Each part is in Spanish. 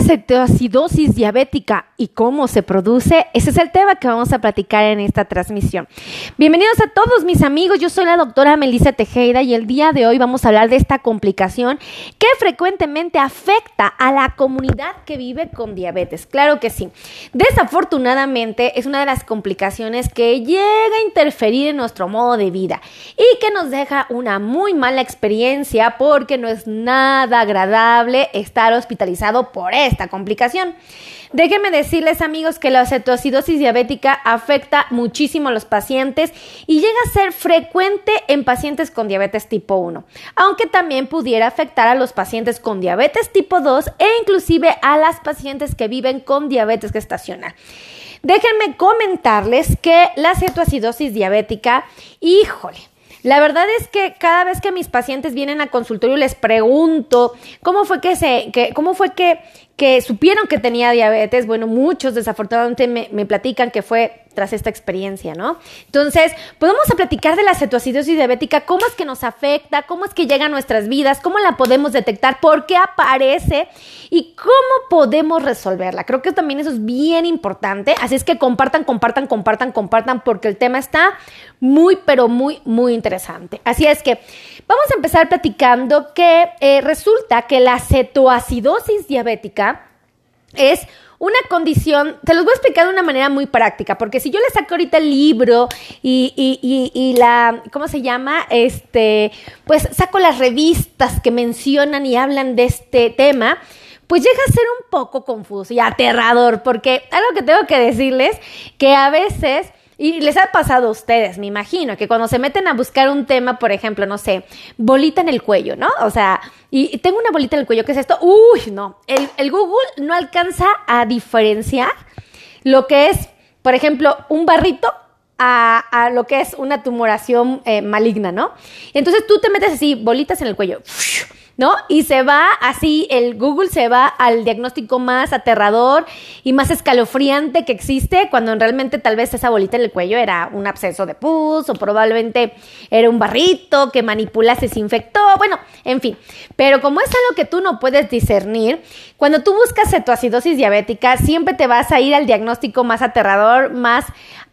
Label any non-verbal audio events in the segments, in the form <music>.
la cetoacidosis diabética y cómo se produce? Ese es el tema que vamos a platicar en esta transmisión. Bienvenidos a todos mis amigos, yo soy la doctora Melissa Tejeda y el día de hoy vamos a hablar de esta complicación que frecuentemente afecta a la comunidad que vive con diabetes. Claro que sí. Desafortunadamente es una de las complicaciones que llega a interferir en nuestro modo de vida y que nos deja una muy mala experiencia porque no es nada agradable estar hospitalizado por esta complicación. Déjenme decirles amigos que la cetoacidosis diabética afecta muchísimo a los pacientes y llega a ser frecuente en pacientes con diabetes tipo 1, aunque también pudiera afectar a los pacientes con diabetes tipo 2 e inclusive a las pacientes que viven con diabetes gestacional. Déjenme comentarles que la cetoacidosis diabética, híjole, la verdad es que cada vez que mis pacientes vienen a consultorio les pregunto cómo fue que se, que, cómo fue que, que supieron que tenía diabetes. Bueno, muchos desafortunadamente me, me platican que fue tras esta experiencia, ¿no? Entonces, podemos a platicar de la cetoacidosis diabética, cómo es que nos afecta, cómo es que llega a nuestras vidas, cómo la podemos detectar, por qué aparece y cómo podemos resolverla. Creo que también eso es bien importante, así es que compartan, compartan, compartan, compartan, porque el tema está muy, pero muy, muy interesante. Así es que vamos a empezar platicando que eh, resulta que la cetoacidosis diabética es una condición, te los voy a explicar de una manera muy práctica, porque si yo le saco ahorita el libro y, y, y, la, ¿cómo se llama? Este, pues saco las revistas que mencionan y hablan de este tema, pues llega a ser un poco confuso y aterrador, porque algo que tengo que decirles, que a veces y les ha pasado a ustedes, me imagino, que cuando se meten a buscar un tema, por ejemplo, no sé, bolita en el cuello, ¿no? O sea, y, tengo una bolita en el cuello, ¿qué es esto? Uy, no, el, Google no alcanza a diferenciar lo que es, por ejemplo, un barrito a, lo que es una tumoración eh, maligna, ¿no? Entonces tú te metes así, bolitas en el cuello. ¿No? Y se va así, el Google se va al diagnóstico más aterrador y más escalofriante que existe, cuando realmente tal vez esa bolita en el cuello era un absceso de pus o probablemente era un barrito que manipulaste, se infectó, bueno, en fin. Pero como es algo que tú no puedes discernir, cuando tú buscas cetoacidosis diabética, siempre te vas a ir al diagnóstico más aterrador, más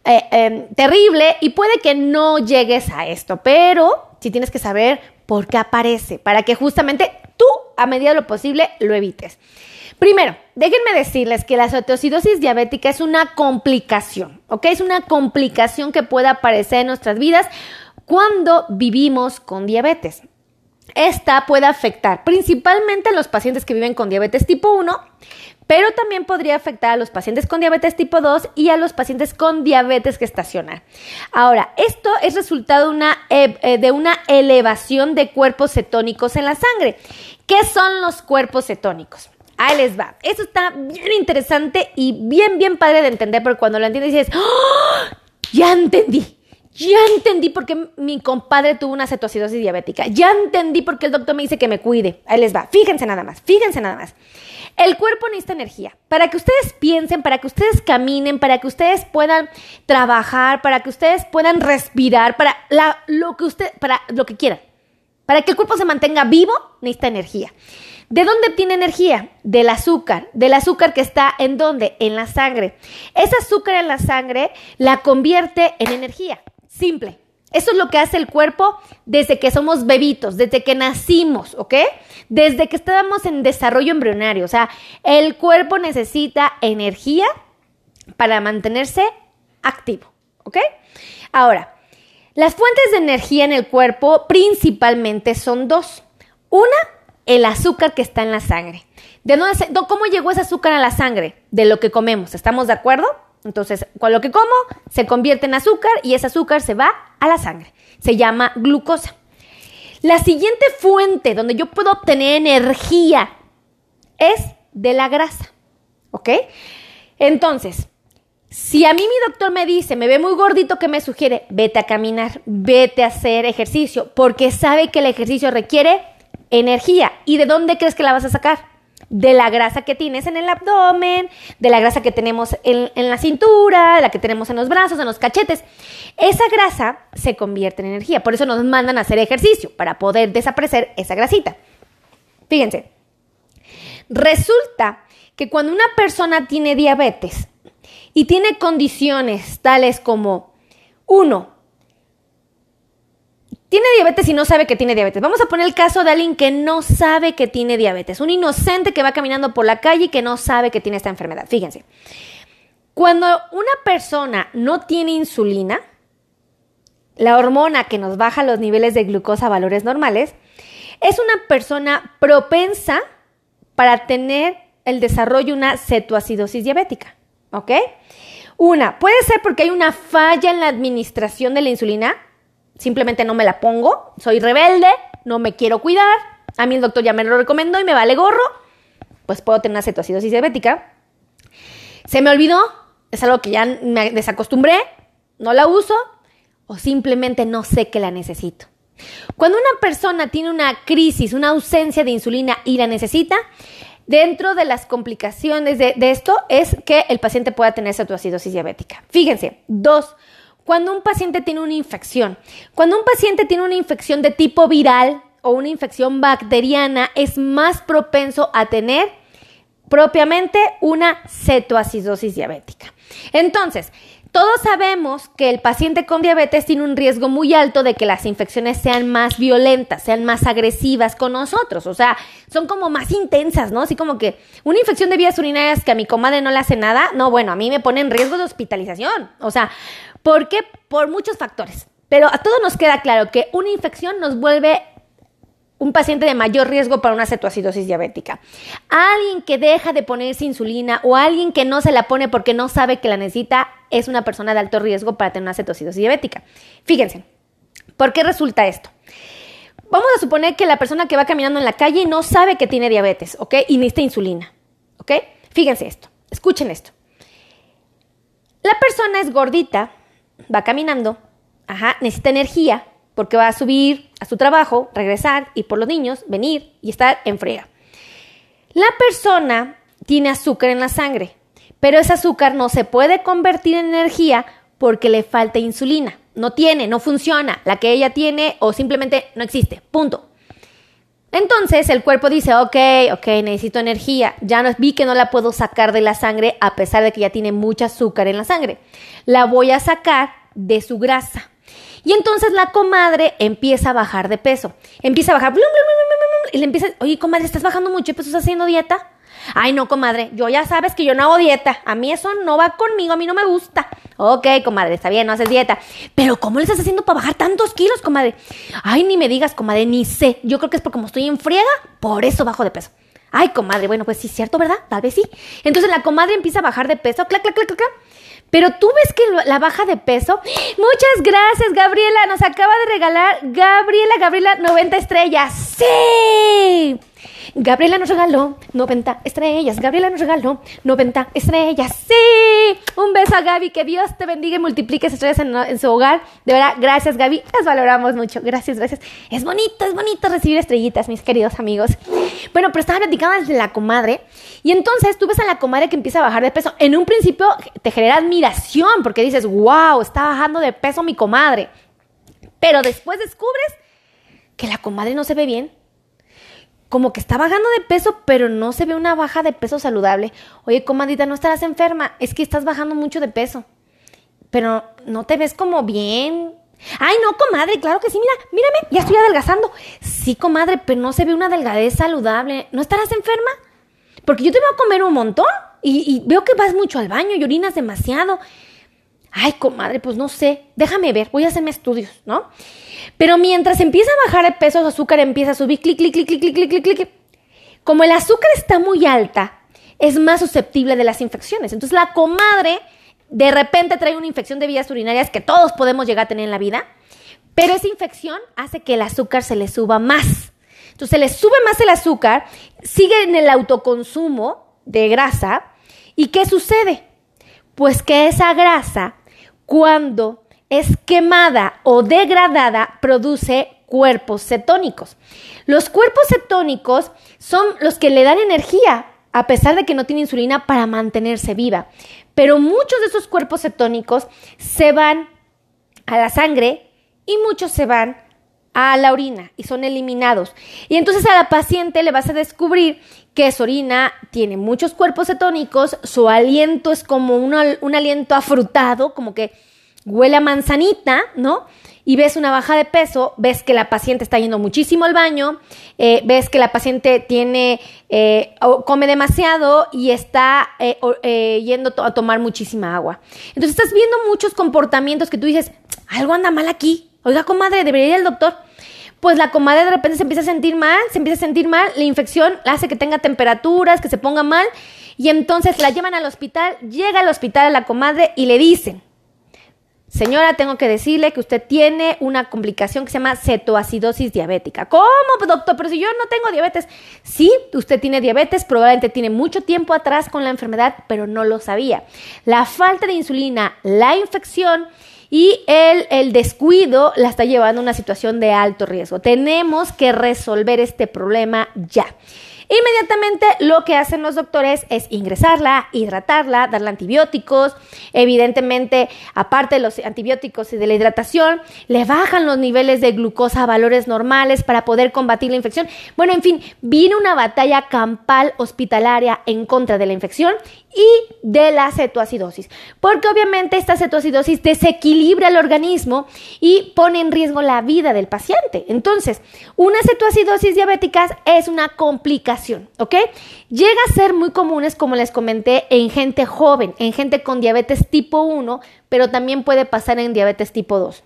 eh, em, terrible y puede que no llegues a esto, pero si tienes que saber por qué aparece, para que justamente tú, a medida de lo posible, lo evites. Primero, déjenme decirles que la cetoacidosis diabética es una complicación, ¿ok? Es una complicación que puede aparecer en nuestras vidas cuando vivimos con diabetes. Esta puede afectar principalmente a los pacientes que viven con diabetes tipo 1, pero también podría afectar a los pacientes con diabetes tipo 2 y a los pacientes con diabetes gestacional. Ahora, esto es resultado de una, eh, de una elevación de cuerpos cetónicos en la sangre. ¿Qué son los cuerpos cetónicos? Ahí les va. Esto está bien interesante y bien, bien padre de entender, porque cuando lo entiendes dices, ¡Oh! ya entendí. Ya entendí por qué mi compadre tuvo una cetoacidosis diabética. Ya entendí por qué el doctor me dice que me cuide. Ahí les va. Fíjense nada más. Fíjense nada más. El cuerpo necesita energía. Para que ustedes piensen, para que ustedes caminen, para que ustedes puedan trabajar, para que ustedes puedan respirar, para lo que usted, para lo que quieran. Para que el cuerpo se mantenga vivo, necesita energía. ¿De dónde tiene energía? Del azúcar. Del azúcar que está en dónde? En la sangre. Ese azúcar en la sangre la convierte en energía. Simple. Eso es lo que hace el cuerpo desde que somos bebitos, desde que nacimos, ¿ok? Desde que estábamos en desarrollo embrionario. O sea, el cuerpo necesita energía para mantenerse activo, ¿ok? Ahora, las fuentes de energía en el cuerpo principalmente son dos. Una, el azúcar que está en la sangre. ¿De ¿Cómo llegó ese azúcar a la sangre? De lo que comemos. ¿Estamos de acuerdo? Entonces, con lo que como se convierte en azúcar y ese azúcar se va a la sangre. Se llama glucosa. La siguiente fuente donde yo puedo obtener energía es de la grasa. ¿Ok? Entonces, si a mí mi doctor me dice, me ve muy gordito, ¿qué me sugiere? Vete a caminar, vete a hacer ejercicio, porque sabe que el ejercicio requiere energía. ¿Y de dónde crees que la vas a sacar? De la grasa que tienes en el abdomen, de la grasa que tenemos en, la cintura, de la que tenemos en los brazos, en los cachetes. Esa grasa se convierte en energía. Por eso nos mandan a hacer ejercicio, para poder desaparecer esa grasita. Fíjense, resulta que cuando una persona tiene diabetes y tiene condiciones tales como, uno, tiene diabetes y no sabe que tiene diabetes. Vamos a poner el caso de alguien que no sabe que tiene diabetes, un inocente que va caminando por la calle y que no sabe que tiene esta enfermedad. Fíjense, cuando una persona no tiene insulina, la hormona que nos baja los niveles de glucosa a valores normales, es una persona propensa para tener el desarrollo de una cetoacidosis diabética. ¿Ok? Una, puede ser porque hay una falla en la administración de la insulina, simplemente no me la pongo, soy rebelde, no me quiero cuidar, a mí el doctor ya me lo recomendó y me vale gorro, pues puedo tener una cetoacidosis diabética. Se me olvidó, es algo que ya me desacostumbré, no la uso o simplemente no sé que la necesito. Cuando una persona tiene una crisis, una ausencia de insulina y la necesita, dentro de las complicaciones de, esto es que el paciente pueda tener cetoacidosis diabética. Fíjense, dos, cuando un paciente tiene una infección, cuando un paciente tiene una infección de tipo viral o una infección bacteriana, es más propenso a tener propiamente una cetoacidosis diabética. Entonces, todos sabemos que el paciente con diabetes tiene un riesgo muy alto de que las infecciones sean más violentas, sean más agresivas con nosotros, o sea, son como más intensas, ¿no? Así como que una infección de vías urinarias que a mi comadre no le hace nada, no, bueno, a mí me pone en riesgo de hospitalización, o sea, ¿por qué? Por muchos factores. Pero a todos nos queda claro que una infección nos vuelve un paciente de mayor riesgo para una cetoacidosis diabética. Alguien que deja de ponerse insulina o alguien que no se la pone porque no sabe que la necesita es una persona de alto riesgo para tener una cetoacidosis diabética. Fíjense, ¿por qué resulta esto? Vamos a suponer que la persona que va caminando en la calle no sabe que tiene diabetes, ¿ok? Y necesita insulina, ¿ok? Fíjense esto, escuchen esto. La persona es gordita, va caminando, ajá, necesita energía, porque va a subir a su trabajo, regresar, y por los niños, venir y estar en frega. La persona tiene azúcar en la sangre, pero ese azúcar no se puede convertir en energía porque le falta insulina. No tiene, no funciona, la que ella tiene o simplemente no existe, punto. Entonces el cuerpo dice, ok, ok, necesito energía, ya no, vi que no la puedo sacar de la sangre a pesar de que ya tiene mucho azúcar en la sangre. La voy a sacar de su grasa. Y entonces la comadre empieza a bajar de peso. Empieza a bajar. y le empieza, oye, comadre, ¿estás bajando mucho y pues estás haciendo dieta? Ay, no, comadre, yo ya sabes que yo no hago dieta. A mí eso no va conmigo, a mí no me gusta. Ok, comadre, está bien, no haces dieta. Pero ¿cómo le estás haciendo para bajar tantos kilos, comadre? Ay, ni me digas, comadre, ni sé. Yo creo que es porque como estoy en friega, por eso bajo de peso. Ay, comadre, bueno, pues sí, cierto, ¿verdad? Tal vez sí. Entonces la comadre empieza a bajar de peso, clac, clac, clac, clac, clac. Pero tú ves que la baja de peso. Muchas gracias, Gabriela. Nos acaba de regalar Gabriela, Gabriela, 90 estrellas. ¡Sí! Gabriela nos regaló 90 estrellas. Gabriela nos regaló 90 estrellas. ¡Sí! Un beso a Gaby. Que Dios te bendiga y multiplique estrellas en, su hogar. De verdad, gracias, Gaby. Las valoramos mucho. Gracias, gracias. Es bonito, es bonito recibir estrellitas, mis queridos amigos. Bueno, pero estaba platicando desde la comadre. Y entonces tú ves a la comadre que empieza a bajar de peso. En un principio te genera admiración porque dices, wow, está bajando de peso mi comadre. Pero después descubres que la comadre no se ve bien como que está bajando de peso, pero no se ve una baja de peso saludable. Oye, comadita, no estarás enferma, es que estás bajando mucho de peso. Pero no te ves como bien. Ay, no, comadre, claro que sí, mira, mírame, ya estoy adelgazando. Sí, comadre, pero no se ve una delgadez saludable. ¿No estarás enferma? Porque yo te voy a comer un montón y, y veo que vas mucho al baño y orinas demasiado. Ay, comadre, pues no sé, déjame ver, voy a hacerme estudios, ¿no? Pero mientras empieza a bajar el peso, su azúcar empieza a subir, clic, clic, clic, clic, clic, clic, clic, clic. Como el azúcar está muy alta, es más susceptible de las infecciones. Entonces la comadre de repente trae una infección de vías urinarias que todos podemos llegar a tener en la vida, pero esa infección hace que el azúcar se le suba más. Entonces se le sube más el azúcar, sigue en el autoconsumo de grasa, ¿y qué sucede? Pues que esa grasa, cuando es quemada o degradada, produce cuerpos cetónicos. Los cuerpos cetónicos son los que le dan energía, a pesar de que no tiene insulina, para mantenerse viva. Pero muchos de esos cuerpos cetónicos se van a la sangre y muchos se van a la orina y son eliminados. Y entonces a la paciente le vas a descubrir que su orina tiene muchos cuerpos cetónicos, su aliento es como un aliento afrutado, como que huele a manzanita, ¿no? Y ves una baja de peso, ves que la paciente está yendo muchísimo al baño, eh, ves que la paciente tiene, eh, come demasiado y está eh, yendo a tomar muchísima agua. Entonces estás viendo muchos comportamientos que tú dices, algo anda mal aquí. Oiga, comadre, debería ir al doctor pues la comadre de repente se empieza a sentir mal, se empieza a sentir mal, la infección hace que tenga temperaturas, que se ponga mal, y entonces la llevan al hospital, llega al hospital a la comadre y le dicen, Señora, tengo que decirle que usted tiene una complicación que se llama cetoacidosis diabética. ¿Cómo, doctor? Pero si yo no tengo diabetes. Sí, usted tiene diabetes, probablemente tiene mucho tiempo atrás con la enfermedad, pero no lo sabía. La falta de insulina, la infección y el, el descuido la está llevando a una situación de alto riesgo. Tenemos que resolver este problema ya. Inmediatamente lo que hacen los doctores es ingresarla, hidratarla, darle antibióticos. Evidentemente, aparte de los antibióticos y de la hidratación, le bajan los niveles de glucosa a valores normales para poder combatir la infección. Bueno, en fin, viene una batalla campal hospitalaria en contra de la infección y de la cetoacidosis, porque obviamente esta cetoacidosis desequilibra el organismo y pone en riesgo la vida del paciente. Entonces, una cetoacidosis diabética es una complicación, ¿ok? Llega a ser muy comunes, como les comenté, en gente joven, en gente con diabetes tipo 1, pero también puede pasar en diabetes tipo 2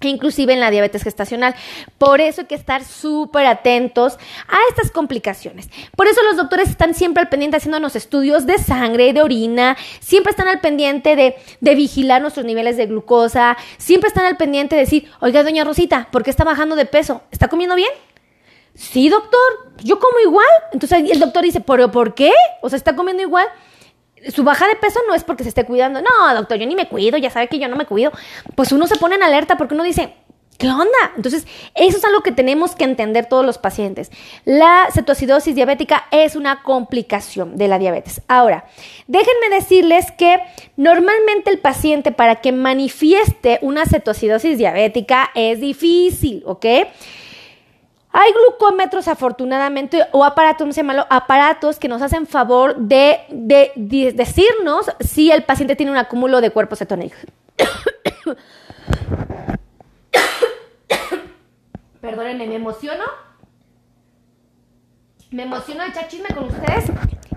inclusive en la diabetes gestacional. Por eso hay que estar súper atentos a estas complicaciones. Por eso los doctores están siempre al pendiente haciéndonos estudios de sangre, de orina, siempre están al pendiente de, de vigilar nuestros niveles de glucosa, siempre están al pendiente de decir, oiga, doña Rosita, ¿por qué está bajando de peso? ¿Está comiendo bien? Sí, doctor, yo como igual. Entonces el doctor dice, ¿pero por qué? O sea, ¿está comiendo igual? Su baja de peso no es porque se esté cuidando. No, doctor, yo ni me cuido, ya sabe que yo no me cuido. Pues uno se pone en alerta porque uno dice, ¿qué onda? Entonces, eso es algo que tenemos que entender todos los pacientes. La cetoacidosis diabética es una complicación de la diabetes. Ahora, déjenme decirles que normalmente el paciente para que manifieste una cetoacidosis diabética es difícil, ¿ok? Hay glucómetros, afortunadamente, o aparatos, no sé malo, aparatos que nos hacen favor de, decirnos si el paciente tiene un acúmulo de cuerpos cetónicos. <coughs> Perdónenme, me emociono. Me emociono echar chisme con ustedes.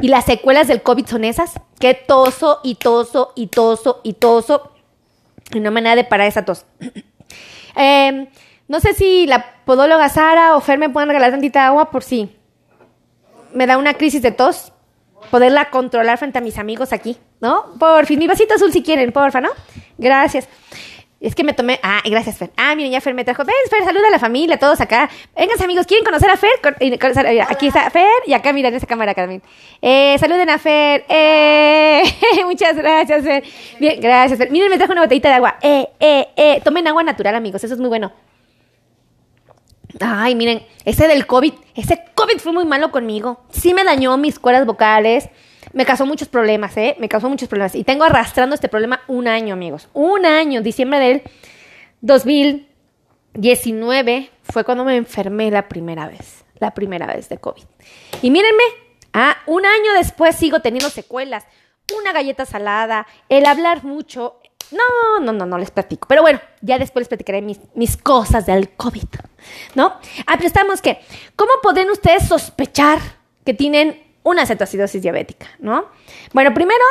Y las secuelas del COVID son esas. Que toso y toso y toso y toso. Y no me nada de parar esa tos. <coughs> eh, no sé si la podóloga Sara o Fer me pueden regalar tantita agua por si me da una crisis de tos. Poderla controlar frente a mis amigos aquí, ¿no? Por fin, mi vasito azul si quieren, porfa, ¿no? Gracias. Es que me tomé. Ah, gracias, Fer. Ah, miren, ya Fer me trajo. Ven, Fer, saluda a la familia, todos acá. Vengan, amigos, ¿quieren conocer a Fer? Aquí está Fer y acá, miren, esa cámara acá también. Eh, saluden a Fer. Eh, <laughs> muchas gracias, Fer. Bien, gracias, Fer. Miren, me trajo una botellita de agua. Eh, eh, eh. Tomen agua natural, amigos, eso es muy bueno. Ay, miren, ese del COVID, ese COVID fue muy malo conmigo. Sí me dañó mis cuerdas vocales, me causó muchos problemas, ¿eh? Me causó muchos problemas. Y tengo arrastrando este problema un año, amigos. Un año, diciembre del 2019 fue cuando me enfermé la primera vez, la primera vez de COVID. Y mírenme, ah, un año después sigo teniendo secuelas. Una galleta salada, el hablar mucho, no, no, no, no les platico. Pero bueno, ya después les platicaré mis, cosas del COVID, ¿no? Ah, pero estamos que, ¿cómo pueden ustedes sospechar que tienen una cetoacidosis diabética, ¿no? Bueno, primero,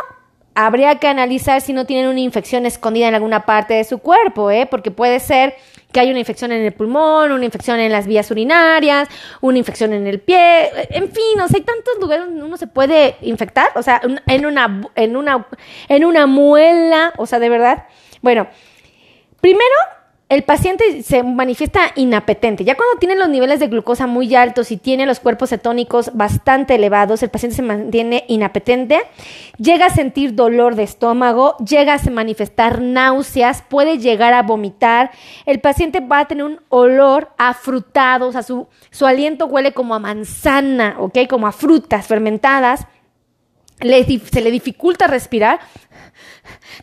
habría que analizar si no tienen una infección escondida en alguna parte de su cuerpo, ¿eh? Porque puede ser que haya una infección en el pulmón, una infección en las vías urinarias, una infección en el pie, en fin, o sea, hay tantos lugares donde uno se puede infectar, o sea, en una, en una, en una muela, o sea, de verdad. Bueno, primero el paciente se manifiesta inapetente. Ya cuando tiene los niveles de glucosa muy altos y tiene los cuerpos cetónicos bastante elevados, el paciente se mantiene inapetente, llega a sentir dolor de estómago, llega a manifestar náuseas, puede llegar a vomitar. El paciente va a tener un olor a frutados, o sea, su, su aliento huele como a manzana, ¿ok? Como a frutas fermentadas. Se le dificulta respirar,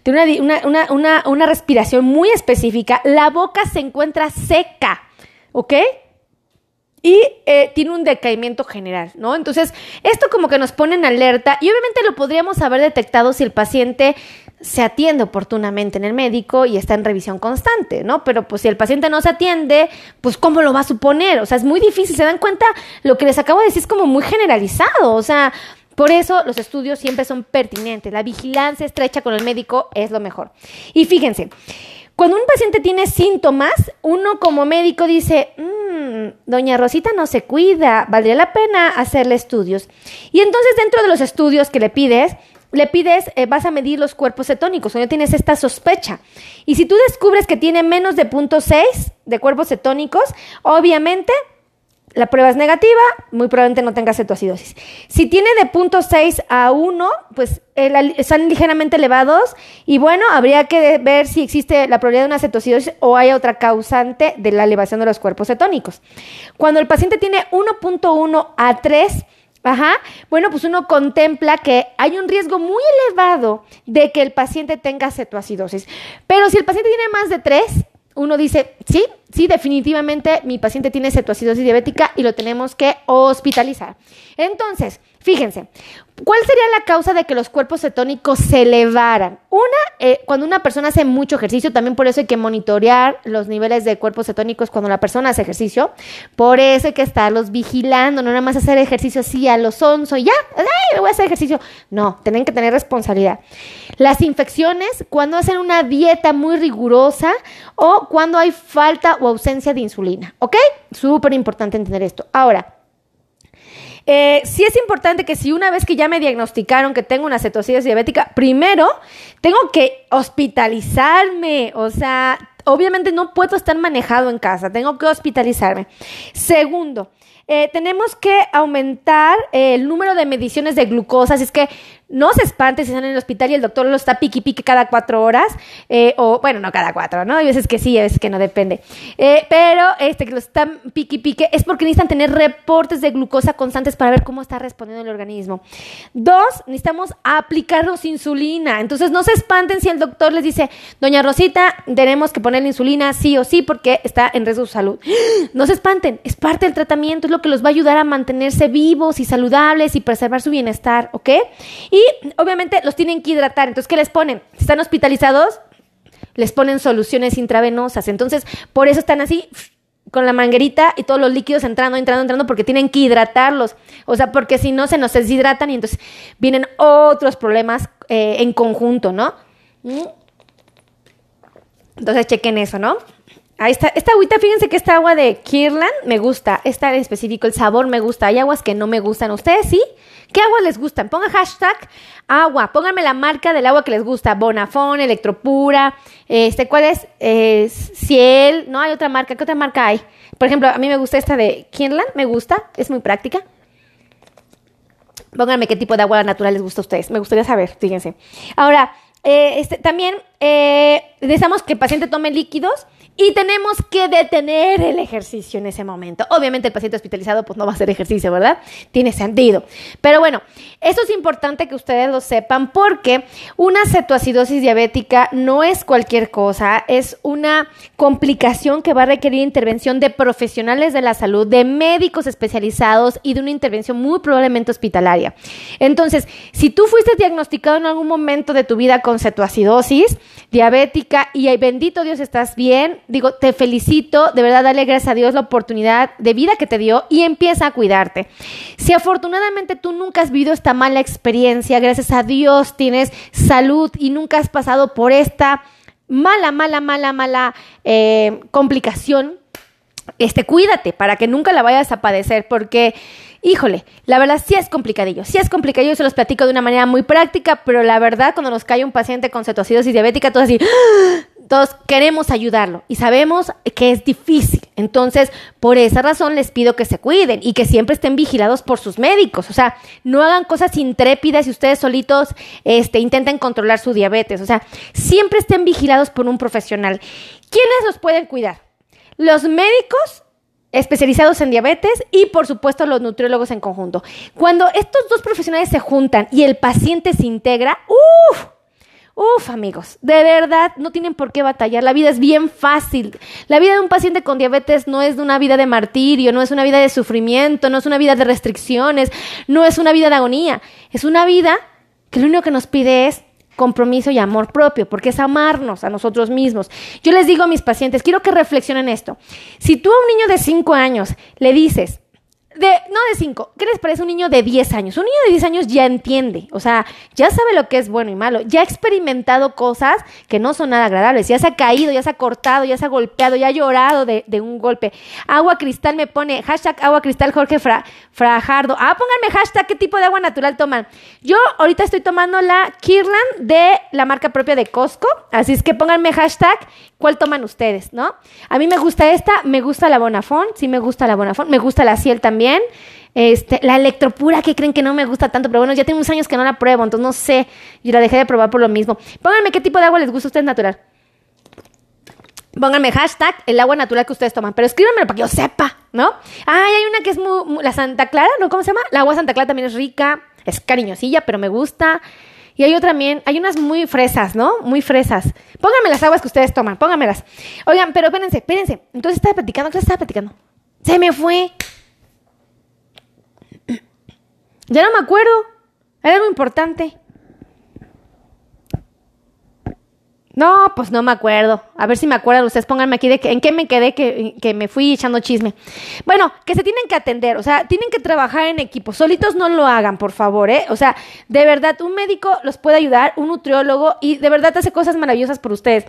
tiene una, una, respiración muy específica, la boca se encuentra seca. ¿ok? y eh, tiene un decaimiento general, ¿no? Entonces, esto como que nos pone en alerta y obviamente lo podríamos haber detectado si el paciente se atiende oportunamente en el médico y está en revisión constante, ¿no? Pero pues si el paciente no se atiende, pues ¿cómo lo va a suponer? O sea, es muy difícil, se dan cuenta, lo que les acabo de decir es como muy generalizado, o sea, por eso los estudios siempre son pertinentes, la vigilancia estrecha con el médico es lo mejor. Y fíjense, cuando un paciente tiene síntomas, uno como médico dice, mmm, doña Rosita no se cuida, valdría la pena hacerle estudios. Y entonces dentro de los estudios que le pides, le pides, eh, vas a medir los cuerpos cetónicos, o ya tienes esta sospecha. Y si tú descubres que tiene menos de 0.6 de cuerpos cetónicos, obviamente la prueba es negativa, muy probablemente no tenga cetoacidosis. Si tiene de 0.6 a 1, pues están ligeramente elevados y bueno, habría que ver si existe la probabilidad de una cetoacidosis o hay otra causante de la elevación de los cuerpos cetónicos. Cuando el paciente tiene 1.1 a 3, Ajá. Bueno, pues uno contempla que hay un riesgo muy elevado de que el paciente tenga cetoacidosis. Pero si el paciente tiene más de 3, uno dice, sí, sí, definitivamente mi paciente tiene cetoacidosis diabética y lo tenemos que hospitalizar. Entonces, fíjense, ¿cuál sería la causa de que los cuerpos cetónicos se elevaran? Una, eh, cuando una persona hace mucho ejercicio, también por eso hay que monitorear los niveles de cuerpos cetónicos cuando la persona hace ejercicio. Por eso hay que estarlos vigilando, no nada más hacer ejercicio así a los sonso y ya, ay, voy a hacer ejercicio. No, tienen que tener responsabilidad. Las infecciones, cuando hacen una dieta muy rigurosa o cuando hay falta o ausencia de insulina, ¿ok? Súper importante entender esto. Ahora, eh, sí es importante que si una vez que ya me diagnosticaron que tengo una cetosis diabética, primero tengo que hospitalizarme, o sea, obviamente no puedo estar manejado en casa, tengo que hospitalizarme. Segundo, eh, tenemos que aumentar el número de mediciones de glucosa, así es que no se espante si están en el hospital y el doctor lo está piqui pique cada cuatro horas, eh, o bueno, no cada cuatro, ¿no? Hay veces que sí, hay veces que no depende. Eh, pero este que lo están piqui pique es porque necesitan tener reportes de glucosa constantes para ver cómo está respondiendo el organismo. Dos, necesitamos aplicarnos insulina. Entonces no se espanten si el doctor les dice, doña Rosita, tenemos que ponerle insulina sí o sí porque está en riesgo de salud. No se espanten, es parte del tratamiento, es lo que los va a ayudar a mantenerse vivos y saludables y preservar su bienestar, ¿ok? Obviamente los tienen que hidratar. Entonces, ¿qué les ponen? Si están hospitalizados, les ponen soluciones intravenosas. Entonces, por eso están así con la manguerita y todos los líquidos entrando, entrando, entrando, porque tienen que hidratarlos. O sea, porque si no se nos deshidratan y entonces vienen otros problemas eh, en conjunto, ¿no? Entonces chequen eso, ¿no? Ahí está. Esta agüita, fíjense que esta agua de Kirland me gusta. Esta en específico, el sabor me gusta. Hay aguas que no me gustan. ¿Ustedes sí? ¿Qué aguas les gustan? Pongan hashtag agua. Pónganme la marca del agua que les gusta. Bonafón, Electropura. Este, ¿cuál es? Ciel. No hay otra marca. ¿Qué otra marca hay? Por ejemplo, a mí me gusta esta de Kirland. Me gusta. Es muy práctica. Pónganme qué tipo de agua natural les gusta a ustedes. Me gustaría saber, fíjense. Ahora, eh, este, también eh, deseamos que el paciente tome líquidos y tenemos que detener el ejercicio en ese momento. Obviamente el paciente hospitalizado pues no va a hacer ejercicio, ¿verdad? Tiene sentido. Pero bueno, eso es importante que ustedes lo sepan porque una cetoacidosis diabética no es cualquier cosa, es una complicación que va a requerir intervención de profesionales de la salud, de médicos especializados y de una intervención muy probablemente hospitalaria. Entonces, si tú fuiste diagnosticado en algún momento de tu vida con cetoacidosis diabética y bendito Dios estás bien, digo, te felicito, de verdad, dale gracias a Dios la oportunidad de vida que te dio y empieza a cuidarte. Si afortunadamente tú nunca has vivido esta mala experiencia, gracias a Dios tienes salud y nunca has pasado por esta mala, mala, mala, mala eh, complicación, este, cuídate para que nunca la vayas a padecer, porque, híjole, la verdad sí es complicadillo, sí es complicadillo, se los platico de una manera muy práctica, pero la verdad cuando nos cae un paciente con cetoacidosis diabética, todo así, todos queremos ayudarlo y sabemos que es difícil. Entonces, por esa razón les pido que se cuiden y que siempre estén vigilados por sus médicos. O sea, no hagan cosas intrépidas y ustedes solitos este, intenten controlar su diabetes. O sea, siempre estén vigilados por un profesional. ¿Quiénes los pueden cuidar? Los médicos especializados en diabetes y por supuesto los nutriólogos en conjunto. Cuando estos dos profesionales se juntan y el paciente se integra, uff, Uf, amigos, de verdad no tienen por qué batallar. La vida es bien fácil. La vida de un paciente con diabetes no es una vida de martirio, no es una vida de sufrimiento, no es una vida de restricciones, no es una vida de agonía. Es una vida que lo único que nos pide es compromiso y amor propio, porque es amarnos a nosotros mismos. Yo les digo a mis pacientes, quiero que reflexionen esto. Si tú a un niño de 5 años le dices, de, no de 5, ¿qué les parece un niño de 10 años? Un niño de 10 años ya entiende, o sea, ya sabe lo que es bueno y malo, ya ha experimentado cosas que no son nada agradables, ya se ha caído, ya se ha cortado, ya se ha golpeado, ya ha llorado de, un golpe. Agua cristal me pone, hashtag agua cristal Jorge Frajardo. Ah, pónganme hashtag, ¿qué tipo de agua natural toman? Yo ahorita estoy tomando la Kirland de la marca propia de Costco, así es que pónganme hashtag, ¿cuál toman ustedes, no? A mí me gusta esta, me gusta la Bonafón, sí me gusta la Bonafón, me gusta la Ciel también este, la electropura, que creen que no me gusta tanto, pero bueno, ya tengo unos años que no la pruebo, entonces no sé, y la dejé de probar por lo mismo. Pónganme qué tipo de agua les gusta a ustedes natural. Pónganme hashtag el agua natural que ustedes toman, pero escríbanmelo para que yo sepa, ¿no? Ay, hay una que es muy, la Santa Clara, ¿no? ¿Cómo se llama? La agua Santa Clara también es rica, es cariñosilla, pero me gusta. Y hay otra también, hay unas muy fresas, ¿no? Muy fresas. Pónganme las aguas que ustedes toman, pónganmelas. Oigan, pero espérense, espérense. Entonces estaba platicando, ¿qué estaba platicando? Se me fue. Ya no me acuerdo. Era algo importante. No, pues no me acuerdo. A ver si me acuerdan. Ustedes pónganme aquí de que, en qué me quedé que, que, me fui echando chisme. Bueno, que se tienen que atender. O sea, tienen que trabajar en equipo. Solitos no lo hagan, por favor, ¿eh? O sea, de verdad, un médico los puede ayudar, un nutriólogo, y de verdad hace cosas maravillosas por ustedes.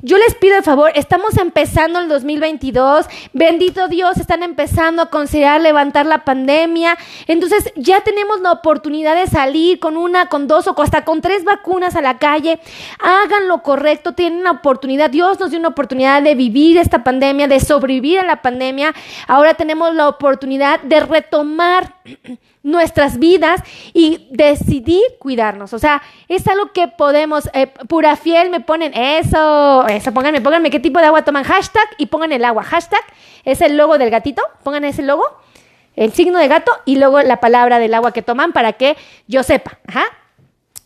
Yo les pido el favor, estamos empezando el 2022. Bendito Dios, están empezando a considerar levantar la pandemia. Entonces, ya tenemos la oportunidad de salir con una, con dos o hasta con tres vacunas a la calle. Hagan lo correcto tienen una oportunidad, Dios nos dio una oportunidad de vivir esta pandemia, de sobrevivir a la pandemia. Ahora tenemos la oportunidad de retomar <clears throat> nuestras vidas y decidir cuidarnos. O sea, es algo que podemos, eh, pura fiel, me ponen eso, eso, pónganme, pónganme qué tipo de agua toman, hashtag y pongan el agua, hashtag, es el logo del gatito, pongan ese logo, el signo de gato y luego la palabra del agua que toman para que yo sepa, ajá.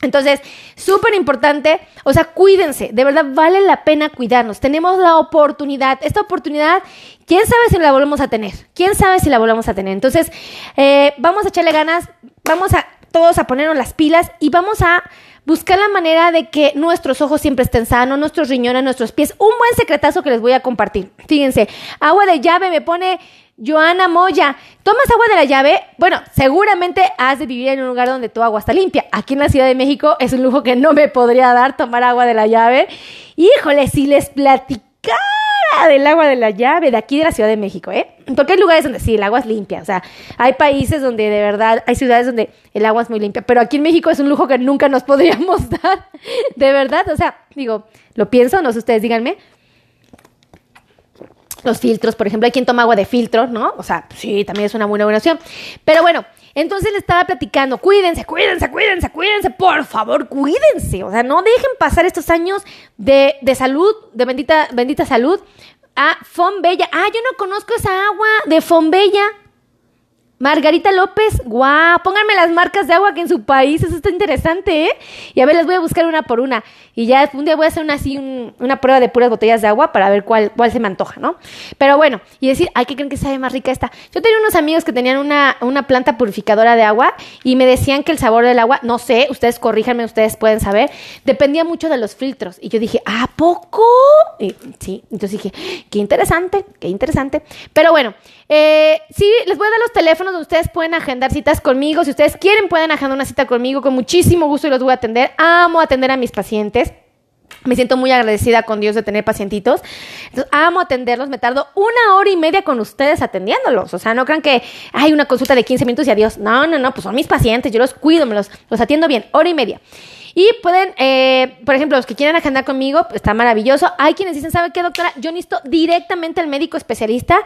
Entonces, súper importante, o sea, cuídense, de verdad vale la pena cuidarnos. Tenemos la oportunidad, esta oportunidad, quién sabe si la volvemos a tener, quién sabe si la volvemos a tener. Entonces, eh, vamos a echarle ganas, vamos a todos a ponernos las pilas y vamos a buscar la manera de que nuestros ojos siempre estén sanos, nuestros riñones, nuestros pies. Un buen secretazo que les voy a compartir. Fíjense, agua de llave me pone Joana Moya, ¿tomas agua de la llave? Bueno, seguramente has de vivir en un lugar donde tu agua está limpia. Aquí en la Ciudad de México es un lujo que no me podría dar tomar agua de la llave. Híjole, si les platicara del agua de la llave de aquí de la Ciudad de México, ¿eh? Porque hay lugares donde sí, el agua es limpia. O sea, hay países donde de verdad, hay ciudades donde el agua es muy limpia. Pero aquí en México es un lujo que nunca nos <laughs> podríamos dar. De verdad, o sea, digo, lo pienso, no sé ustedes, díganme los filtros, por ejemplo, hay quien toma agua de filtro, ¿no? O sea, sí, también es una buena, opción. Pero bueno, entonces le estaba platicando, cuídense, cuídense, cuídense, cuídense, por favor, cuídense. O sea, no dejen pasar estos años de, de salud, de bendita, bendita salud, a Fonbella. Ah, yo no conozco esa agua de Fonbella. Margarita López, guau, pónganme las marcas de agua que en su país, eso está interesante, ¿eh? Y a ver, les voy a buscar una por una. Y ya un día voy a hacer una así, una prueba de puras botellas de agua para ver cuál, cuál se me antoja, ¿no? Pero bueno, y decir, ay, ¿qué creen que sabe más rica esta? Yo tenía unos amigos que tenían una, una planta purificadora de agua y me decían que el sabor del agua, no sé, ustedes corríjanme, ustedes pueden saber, dependía mucho de los filtros. Y yo dije, ¿a poco? Y, sí, entonces dije, qué interesante, qué interesante. Pero bueno, eh, sí, les voy a dar los teléfonos donde ustedes pueden agendar citas conmigo. Si ustedes quieren, pueden agendar una cita conmigo con muchísimo gusto y los voy a atender. Amo atender a mis pacientes. Me siento muy agradecida con Dios de tener pacientitos. Entonces, amo atenderlos. Me tardo una hora y media con ustedes atendiéndolos. O sea, no crean que hay una consulta de 15 minutos y adiós. No, no, no. Pues son mis pacientes. Yo los cuido, me los, los atiendo bien. Hora y media. Y pueden, eh, por ejemplo, los que quieren agendar conmigo, pues, está maravilloso. Hay quienes dicen, ¿sabe qué, doctora? Yo necesito directamente al médico especialista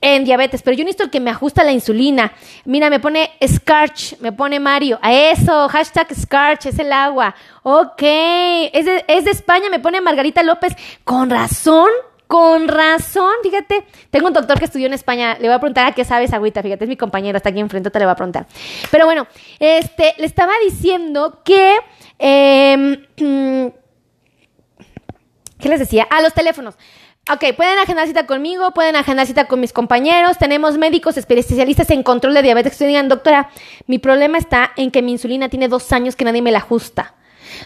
en diabetes, pero yo necesito el que me ajusta la insulina. Mira, me pone Scarch, me pone Mario. A eso, hashtag Scarch, es el agua. Ok, es de, es de España, me pone Margarita López. Con razón, Con razón, fíjate, tengo un doctor que estudió en España, le voy a preguntar a qué sabes agüita, fíjate, es mi compañero, está aquí enfrente, te le voy a preguntar. Pero bueno, este, le estaba diciendo que... Em, <clears throat> ¿Qué les decía? A los teléfonos. Ok, pueden agendar cita conmigo, pueden agendar cita con mis compañeros. Tenemos médicos especialistas en control de diabetes que digan, doctora, mi problema está en que mi insulina tiene dos años que nadie me la ajusta.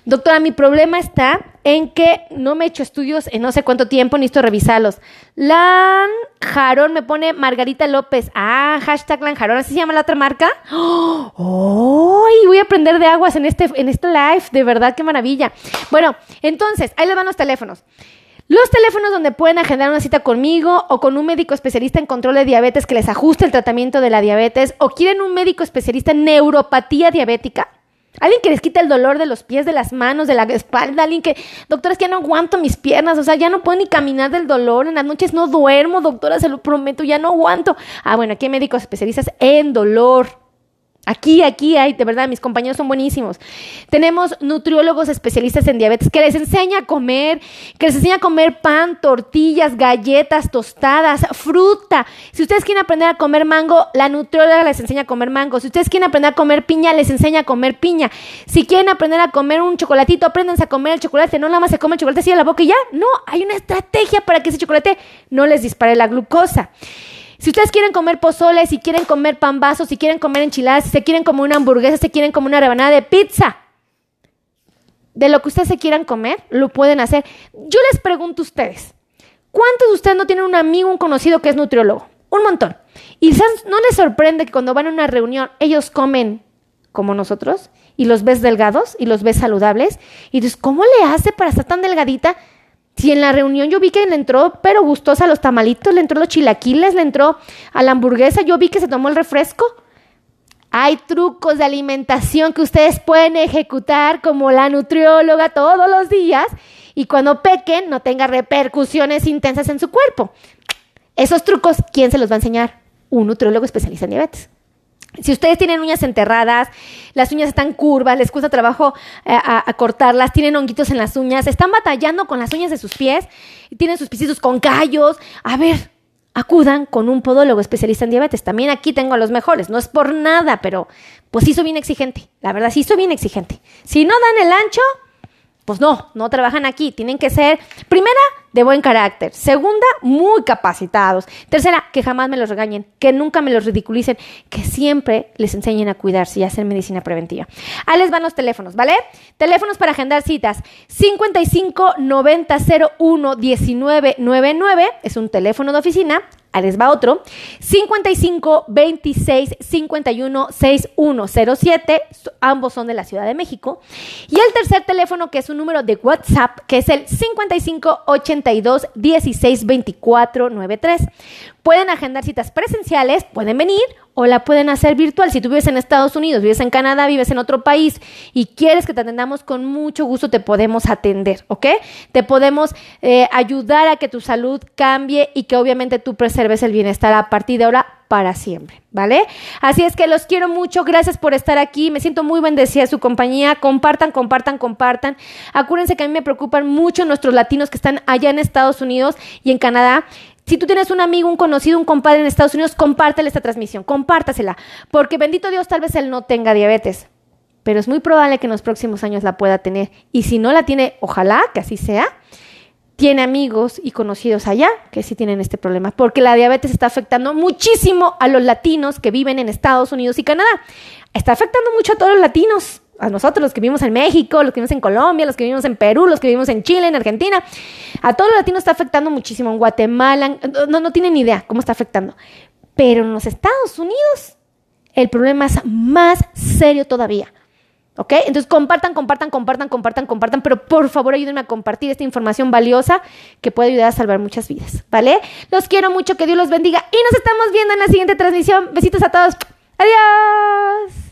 Doctora, mi problema está en que no me he hecho estudios en no sé cuánto tiempo, necesito revisarlos. Lan Jarón me pone Margarita López. Ah, hashtag Lan Jarón, ¿así se llama la otra marca? ¡Oh! Voy a aprender de aguas en este, en este live, de verdad, qué maravilla. Bueno, entonces, ahí les van los teléfonos. Los teléfonos donde pueden agendar una cita conmigo o con un médico especialista en control de diabetes que les ajuste el tratamiento de la diabetes o quieren un médico especialista en neuropatía diabética. Alguien que les quita el dolor de los pies, de las manos, de la espalda. Alguien que, doctora, es que ya no aguanto mis piernas. O sea, ya no puedo ni caminar del dolor. En las noches no duermo, doctora, se lo prometo, ya no aguanto. Ah, bueno, aquí hay médicos especialistas en dolor. Aquí, aquí hay, de verdad, mis compañeros son buenísimos. Tenemos nutriólogos especialistas en diabetes que les enseña a comer, que les enseña a comer pan, tortillas, galletas, tostadas, fruta. Si ustedes quieren aprender a comer mango, la nutrióloga les enseña a comer mango. Si ustedes quieren aprender a comer piña, les enseña a comer piña. Si quieren aprender a comer un chocolatito, apréndanse a comer el chocolate. No nada más se come el chocolate así a la boca y ya. No, hay una estrategia para que ese chocolate no les dispare la glucosa. Si ustedes quieren comer pozole, si quieren comer pambazos, si quieren comer enchiladas, si se quieren comer una hamburguesa, si quieren comer una rebanada de pizza, de lo que ustedes se quieran comer, lo pueden hacer. Yo les pregunto a ustedes, ¿cuántos de ustedes no tienen un amigo, un conocido que es nutriólogo? Un montón. Y no les sorprende que cuando van a una reunión ellos comen como nosotros y los ves delgados y los ves saludables y dices, ¿cómo le hace para estar tan delgadita? Si en la reunión yo vi que le entró, pero gustosa a los tamalitos, le entró los chilaquiles, le entró a la hamburguesa, yo vi que se tomó el refresco. Hay trucos de alimentación que ustedes pueden ejecutar como la nutrióloga todos los días y cuando pequen no tenga repercusiones intensas en su cuerpo. Esos trucos, ¿quién se los va a enseñar? Un nutriólogo especialista en diabetes. Si ustedes tienen uñas enterradas, las uñas están curvas, les cuesta trabajo eh, a, cortarlas, tienen honguitos en las uñas, están batallando con las uñas de sus pies, tienen sus pisitos con callos, a ver, acudan con un podólogo especialista en diabetes. También aquí tengo a los mejores, no es por nada, pero pues sí soy bien exigente, la verdad sí soy bien exigente. Si no dan el ancho, pues no, no trabajan aquí. Tienen que ser, primera, de buen carácter. Segunda, muy capacitados. Tercera, que jamás me los regañen, que nunca me los ridiculicen, que siempre les enseñen a cuidarse y a hacer medicina preventiva. Ahí les van los teléfonos, ¿vale? Teléfonos para agendar citas. 55 90 01 19 99 es un teléfono de oficina. Les va otro. 55 26 51 6107. Ambos son de la Ciudad de México. Y el tercer teléfono, que es un número de WhatsApp, que es el 55 82 16 24 93. Pueden agendar citas presenciales, pueden venir o la pueden hacer virtual. Si tú vives en Estados Unidos, vives en Canadá, vives en otro país y quieres que te atendamos, con mucho gusto te podemos atender, ¿ok? Te podemos eh, ayudar a que tu salud cambie y que obviamente tú preserves el bienestar a partir de ahora para siempre, ¿vale? Así es que los quiero mucho, gracias por estar aquí, me siento muy bendecida de su compañía, compartan, compartan, compartan. Acuérdense que a mí me preocupan mucho nuestros latinos que están allá en Estados Unidos y en Canadá. Si tú tienes un amigo, un conocido, un compadre en Estados Unidos, compártele esta transmisión, compártasela, porque bendito Dios, tal vez él no tenga diabetes, pero es muy probable que en los próximos años la pueda tener. Y si no la tiene, ojalá que así sea, tiene amigos y conocidos allá que sí tienen este problema, porque la diabetes está afectando muchísimo a los latinos que viven en Estados Unidos y Canadá. Está afectando mucho a todos los latinos, a nosotros los que vivimos en México, los que vivimos en Colombia, los que vivimos en Perú, los que vivimos en Chile, en Argentina. A todos los latinos está afectando muchísimo. En Guatemala, no, no tienen ni idea cómo está afectando. Pero en los Estados Unidos el problema es más serio todavía. ¿Ok? Entonces compartan, compartan, compartan, compartan, compartan, pero por favor ayúdenme a compartir esta información valiosa que puede ayudar a salvar muchas vidas, ¿vale? Los quiero mucho, que Dios los bendiga y nos estamos viendo en la siguiente transmisión. Besitos a todos. Adiós.